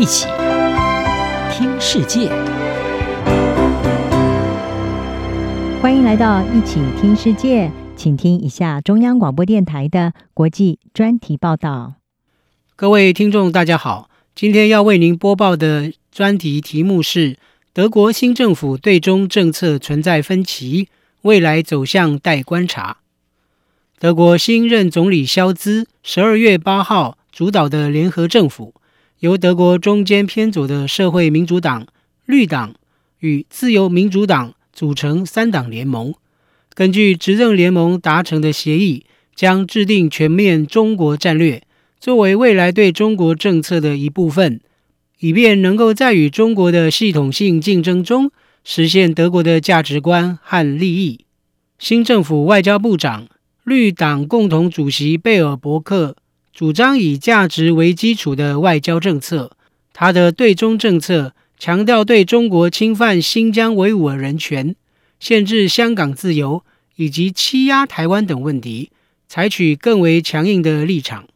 一起听世界，欢迎来到一起听世界，请听一下中央广播电台的国际专题报道。各位听众，大家好，今天要为您播报的专题题目是：德国新政府对中政策存在分歧，未来走向待观察。德国新任总理肖兹十二月八号主导的联合政府，由德国中间偏左的社会民主党、绿党与自由民主党组成三党联盟。根据执政联盟达成的协议，将制定全面中国战略，作为未来对中国政策的一部分，以便能够在与中国的系统性竞争中实现德国的价值观和利益。新政府外交部长。绿党共同主席贝尔伯克主张以价值为基础的外交政策。他的对中政策强调对中国侵犯新疆维吾尔人权、限制香港自由以及欺压台湾等问题，采取更为强硬的立场。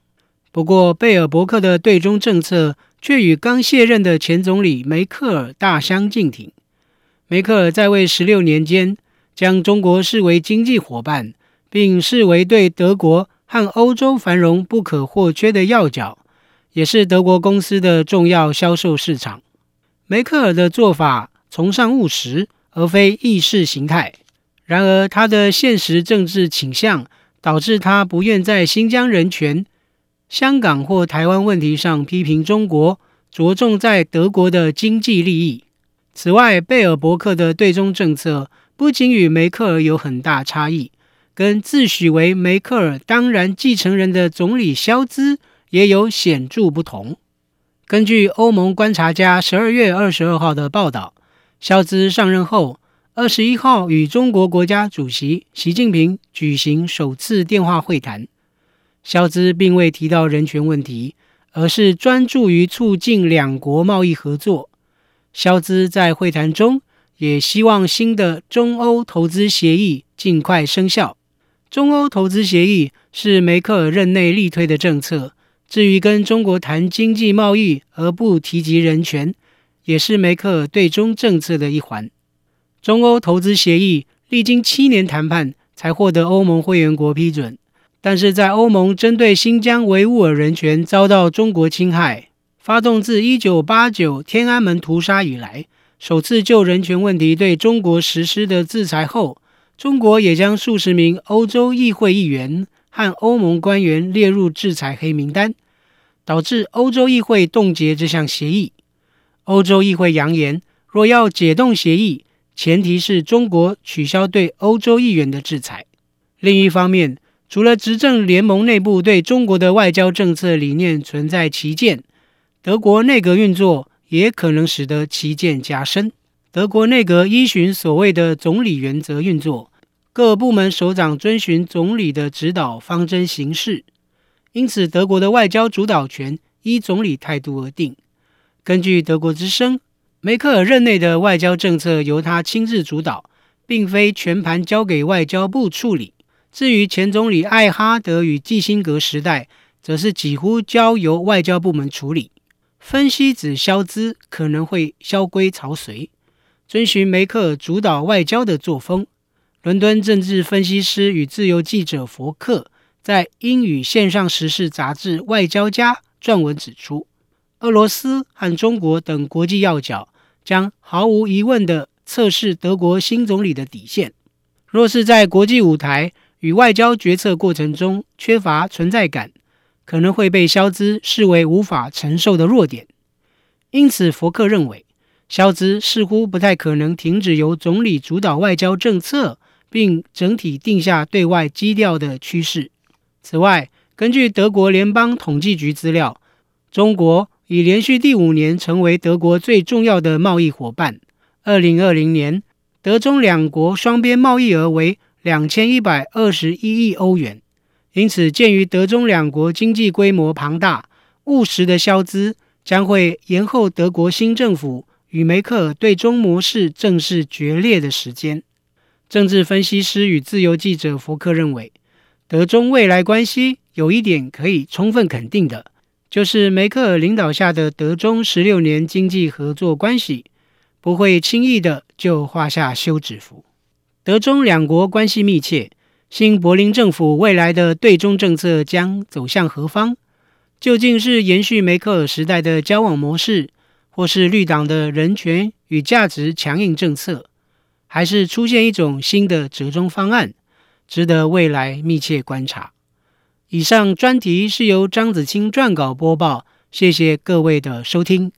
不过，贝尔伯克的对中政策却与刚卸任的前总理梅克尔大相径庭。梅克尔在位十六年间，将中国视为经济伙伴。并视为对德国和欧洲繁荣不可或缺的要角，也是德国公司的重要销售市场。梅克尔的做法崇尚务实，而非意识形态。然而，他的现实政治倾向导致他不愿在新疆人权、香港或台湾问题上批评中国，着重在德国的经济利益。此外，贝尔伯克的对中政策不仅与梅克尔有很大差异。跟自诩为梅克尔当然继承人的总理肖兹也有显著不同。根据欧盟观察家十二月二十二号的报道，肖兹上任后二十一号与中国国家主席习近平举行首次电话会谈。肖兹并未提到人权问题，而是专注于促进两国贸易合作。肖兹在会谈中也希望新的中欧投资协议尽快生效。中欧投资协议是梅克尔任内力推的政策。至于跟中国谈经济贸易而不提及人权，也是梅克尔对中政策的一环。中欧投资协议历经七年谈判才获得欧盟会员国批准，但是在欧盟针对新疆维吾尔人权遭到中国侵害，发动自一九八九天安门屠杀以来，首次就人权问题对中国实施的制裁后。中国也将数十名欧洲议会议员和欧盟官员列入制裁黑名单，导致欧洲议会冻结这项协议。欧洲议会扬言，若要解冻协议，前提是中国取消对欧洲议员的制裁。另一方面，除了执政联盟内部对中国的外交政策理念存在歧见，德国内阁运作也可能使得歧见加深。德国内阁依循所谓的总理原则运作，各部门首长遵循总理的指导方针行事，因此德国的外交主导权依总理态度而定。根据德国之声，梅克尔任内的外交政策由他亲自主导，并非全盘交给外交部处理。至于前总理艾哈德与基辛格时代，则是几乎交由外交部门处理。分析指萧兹可能会萧规曹随。遵循梅克尔主导外交的作风，伦敦政治分析师与自由记者佛克在英语线上时事杂志《外交家》撰文指出，俄罗斯和中国等国际要角将毫无疑问地测试德国新总理的底线。若是在国际舞台与外交决策过程中缺乏存在感，可能会被萧兹视为无法承受的弱点。因此，佛克认为。萧兹似乎不太可能停止由总理主导外交政策，并整体定下对外基调的趋势。此外，根据德国联邦统计局资料，中国已连续第五年成为德国最重要的贸易伙伴。二零二零年，德中两国双边贸易额为两千一百二十一亿欧元。因此，鉴于德中两国经济规模庞大，务实的萧兹将会延后德国新政府。与梅克尔对中模式正式决裂的时间，政治分析师与自由记者福克认为，德中未来关系有一点可以充分肯定的，就是梅克尔领导下的德中十六年经济合作关系不会轻易的就画下休止符。德中两国关系密切，新柏林政府未来的对中政策将走向何方？究竟是延续梅克尔时代的交往模式，或是绿党的人权与价值强硬政策，还是出现一种新的折中方案，值得未来密切观察。以上专题是由张子清撰稿播报，谢谢各位的收听。